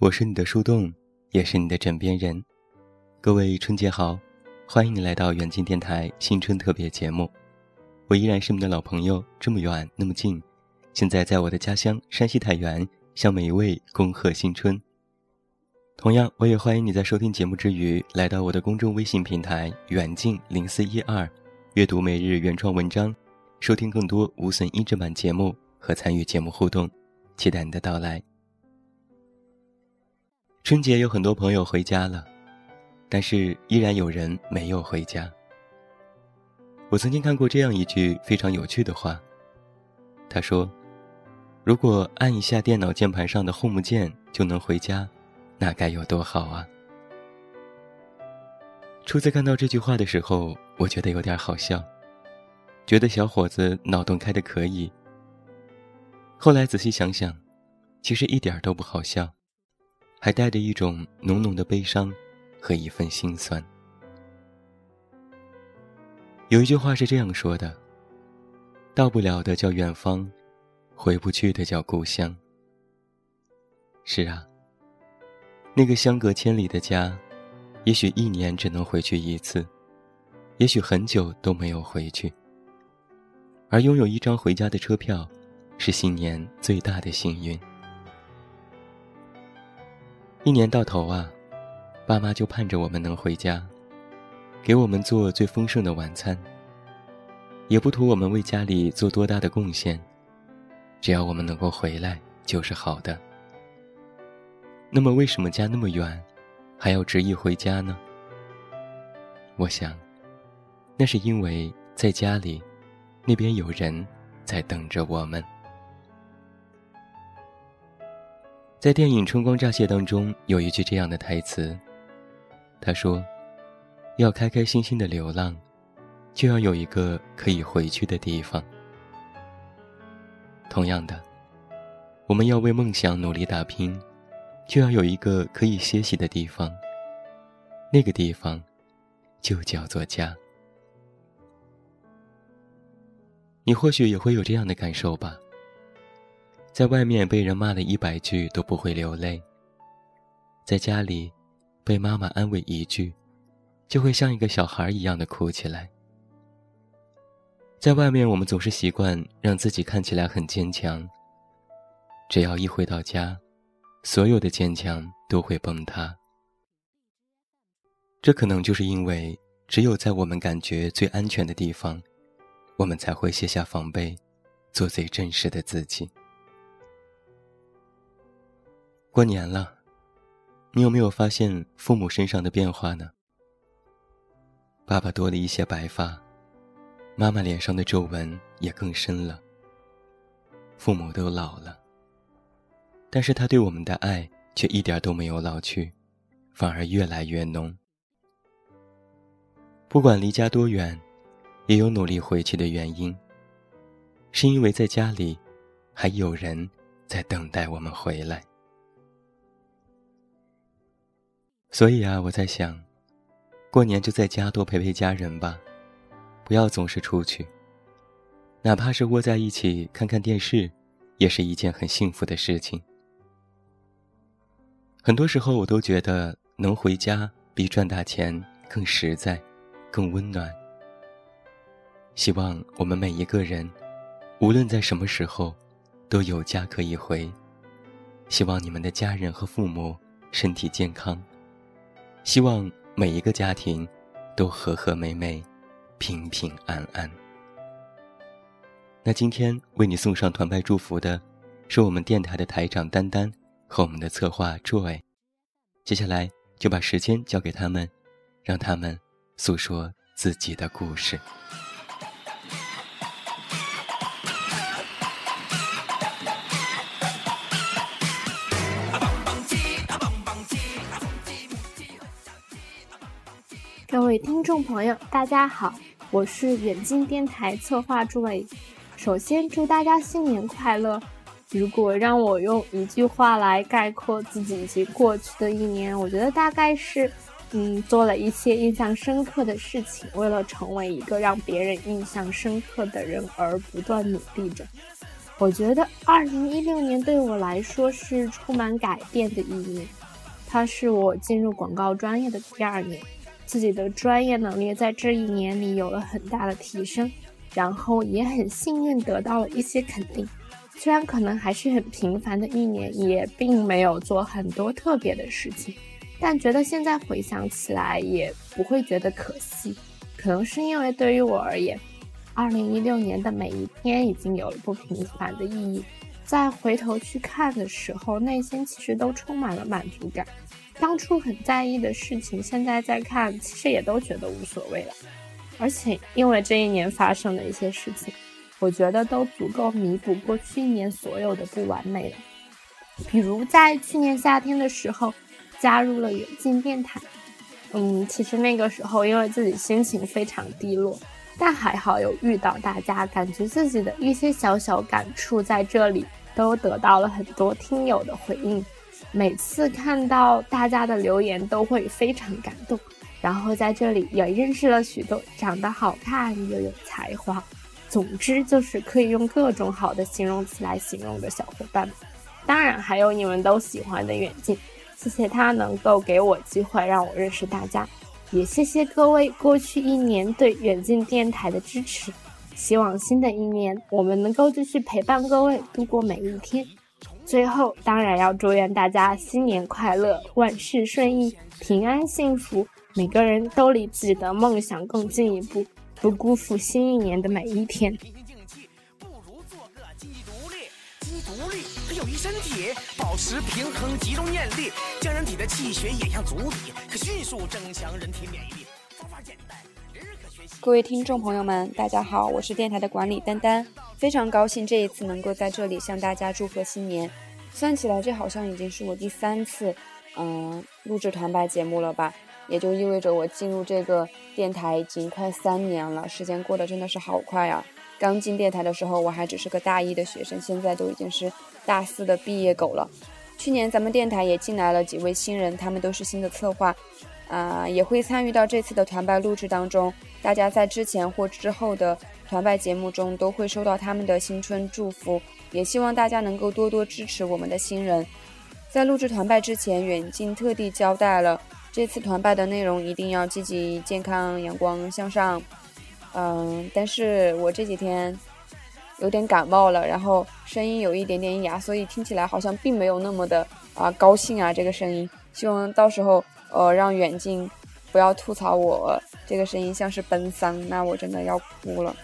我是你的树洞，也是你的枕边人。各位春节好，欢迎你来到远近电台新春特别节目。我依然是你的老朋友，这么远那么近，现在在我的家乡山西太原，向每一位恭贺新春。同样，我也欢迎你在收听节目之余，来到我的公众微信平台远近零四一二，阅读每日原创文章，收听更多无损音质版节目和参与节目互动。期待你的到来。春节有很多朋友回家了，但是依然有人没有回家。我曾经看过这样一句非常有趣的话。他说：“如果按一下电脑键盘上的 Home 键就能回家，那该有多好啊！”初次看到这句话的时候，我觉得有点好笑，觉得小伙子脑洞开的可以。后来仔细想想，其实一点都不好笑。还带着一种浓浓的悲伤和一份心酸。有一句话是这样说的：“到不了的叫远方，回不去的叫故乡。”是啊，那个相隔千里的家，也许一年只能回去一次，也许很久都没有回去。而拥有一张回家的车票，是新年最大的幸运。一年到头啊，爸妈就盼着我们能回家，给我们做最丰盛的晚餐。也不图我们为家里做多大的贡献，只要我们能够回来就是好的。那么，为什么家那么远，还要执意回家呢？我想，那是因为在家里，那边有人在等着我们。在电影《春光乍泄》当中，有一句这样的台词。他说：“要开开心心的流浪，就要有一个可以回去的地方。”同样的，我们要为梦想努力打拼，就要有一个可以歇息的地方。那个地方，就叫做家。你或许也会有这样的感受吧。在外面被人骂了一百句都不会流泪，在家里被妈妈安慰一句，就会像一个小孩一样的哭起来。在外面，我们总是习惯让自己看起来很坚强，只要一回到家，所有的坚强都会崩塌。这可能就是因为，只有在我们感觉最安全的地方，我们才会卸下防备，做最真实的自己。过年了，你有没有发现父母身上的变化呢？爸爸多了一些白发，妈妈脸上的皱纹也更深了。父母都老了，但是他对我们的爱却一点都没有老去，反而越来越浓。不管离家多远，也有努力回去的原因，是因为在家里，还有人在等待我们回来。所以啊，我在想，过年就在家多陪陪家人吧，不要总是出去。哪怕是窝在一起看看电视，也是一件很幸福的事情。很多时候，我都觉得能回家比赚大钱更实在，更温暖。希望我们每一个人，无论在什么时候，都有家可以回。希望你们的家人和父母身体健康。希望每一个家庭都和和美美、平平安安。那今天为你送上团拜祝福的，是我们电台的台长丹丹和我们的策划 Joy。接下来就把时间交给他们，让他们诉说自己的故事。各位听众朋友，大家好，我是远近电台策划诸位。首先祝大家新年快乐。如果让我用一句话来概括自己已经过去的一年，我觉得大概是，嗯，做了一些印象深刻的事情，为了成为一个让别人印象深刻的人而不断努力着。我觉得二零一六年对我来说是充满改变的一年，它是我进入广告专业的第二年，自己的专业能力在这一年里有了很大的提升，然后也很幸运得到了一些肯定。虽然可能还是很平凡的一年，也并没有做很多特别的事情，但觉得现在回想起来也不会觉得可惜。可能是因为对于我而言，二零一六年的每一天已经有了不平凡的意义。再回头去看的时候，内心其实都充满了满足感。当初很在意的事情，现在再看，其实也都觉得无所谓了。而且因为这一年发生的一些事情。我觉得都足够弥补过去一年所有的不完美了。比如在去年夏天的时候，加入了远近电台。嗯，其实那个时候因为自己心情非常低落，但还好有遇到大家，感觉自己的一些小小感触在这里都得到了很多听友的回应。每次看到大家的留言，都会非常感动。然后在这里也认识了许多长得好看又有才华。总之就是可以用各种好的形容词来形容的小伙伴们，当然还有你们都喜欢的远近，谢谢他能够给我机会让我认识大家，也谢谢各位过去一年对远近电台的支持，希望新的一年我们能够继续陪伴各位度过每一天。最后当然要祝愿大家新年快乐，万事顺意，平安幸福，每个人都离自己的梦想更进一步。不辜负新一年的每一天。平平静气，不如做个积极独立。积极独立，可有益身体，保持平衡，集中念力，将人体的气血引向足底，可迅速增强人体免疫力。方法简单，各位听众朋友们，大家好，我是电台的管理丹丹，非常高兴这一次能够在这里向大家祝贺新年。算起来，这好像已经是我第三次，嗯，录制团拜节目了吧。也就意味着我进入这个电台已经快三年了，时间过得真的是好快啊！刚进电台的时候我还只是个大一的学生，现在都已经是大四的毕业狗了。去年咱们电台也进来了几位新人，他们都是新的策划，啊，也会参与到这次的团拜录制当中。大家在之前或之后的团拜节目中都会收到他们的新春祝福，也希望大家能够多多支持我们的新人。在录制团拜之前，远近特地交代了。这次团拜的内容一定要积极、健康、阳光向上。嗯，但是我这几天有点感冒了，然后声音有一点点哑，所以听起来好像并没有那么的啊高兴啊。这个声音，希望到时候呃让远近不要吐槽我这个声音像是奔丧，那我真的要哭了。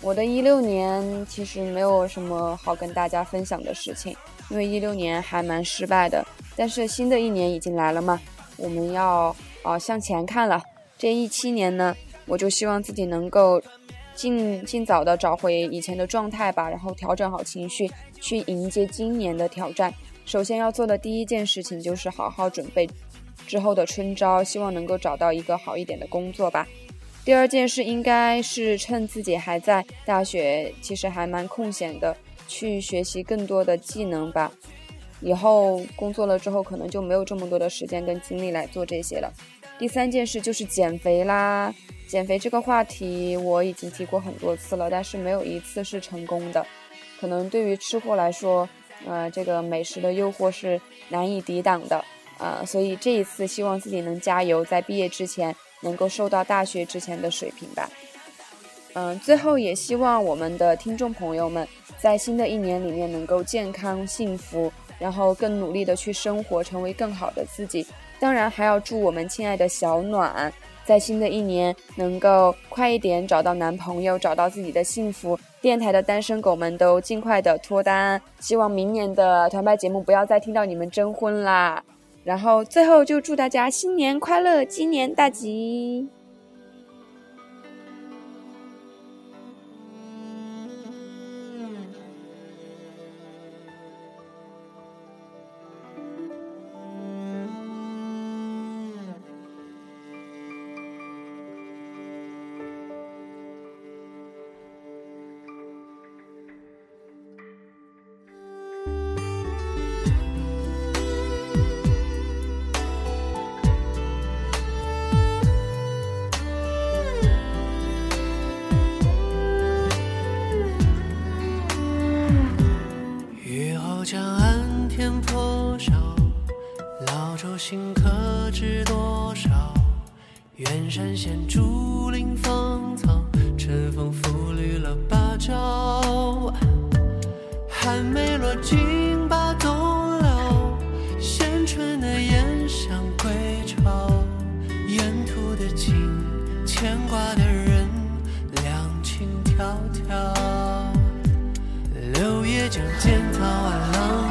我的一六年其实没有什么好跟大家分享的事情，因为一六年还蛮失败的。但是新的一年已经来了嘛。我们要啊向前看了，这一七年呢，我就希望自己能够尽尽早的找回以前的状态吧，然后调整好情绪，去迎接今年的挑战。首先要做的第一件事情就是好好准备之后的春招，希望能够找到一个好一点的工作吧。第二件事应该是趁自己还在大学，其实还蛮空闲的，去学习更多的技能吧。以后工作了之后，可能就没有这么多的时间跟精力来做这些了。第三件事就是减肥啦。减肥这个话题我已经提过很多次了，但是没有一次是成功的。可能对于吃货来说，呃，这个美食的诱惑是难以抵挡的啊。所以这一次希望自己能加油，在毕业之前能够瘦到大学之前的水平吧。嗯，最后也希望我们的听众朋友们在新的一年里面能够健康幸福。然后更努力的去生活，成为更好的自己。当然，还要祝我们亲爱的小暖，在新的一年能够快一点找到男朋友，找到自己的幸福。电台的单身狗们都尽快的脱单。希望明年的团拜节目不要再听到你们征婚啦。然后最后就祝大家新年快乐，鸡年大吉。江岸天破晓老舟新客知多少远山现竹林芳草春风拂绿了芭蕉寒梅落尽把冬了衔春的燕想归巢沿途的景牵挂的人两情迢迢想检讨爱了。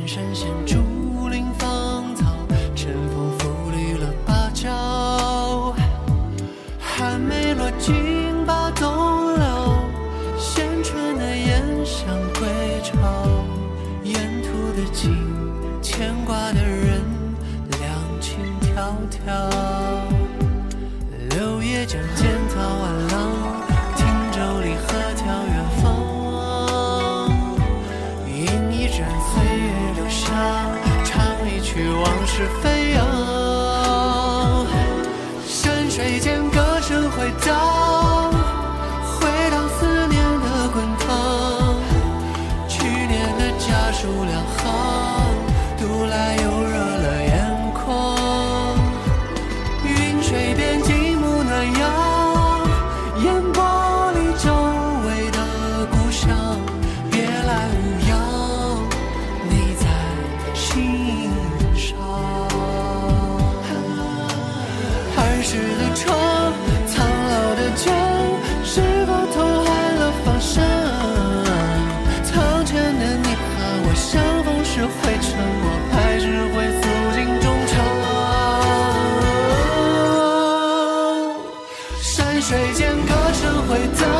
远山现竹林芳草，晨风拂绿了芭蕉。寒梅落尽把冬留，衔春的燕想归巢。沿途的景，牵挂的人，两情迢迢。是非。水间歌声回荡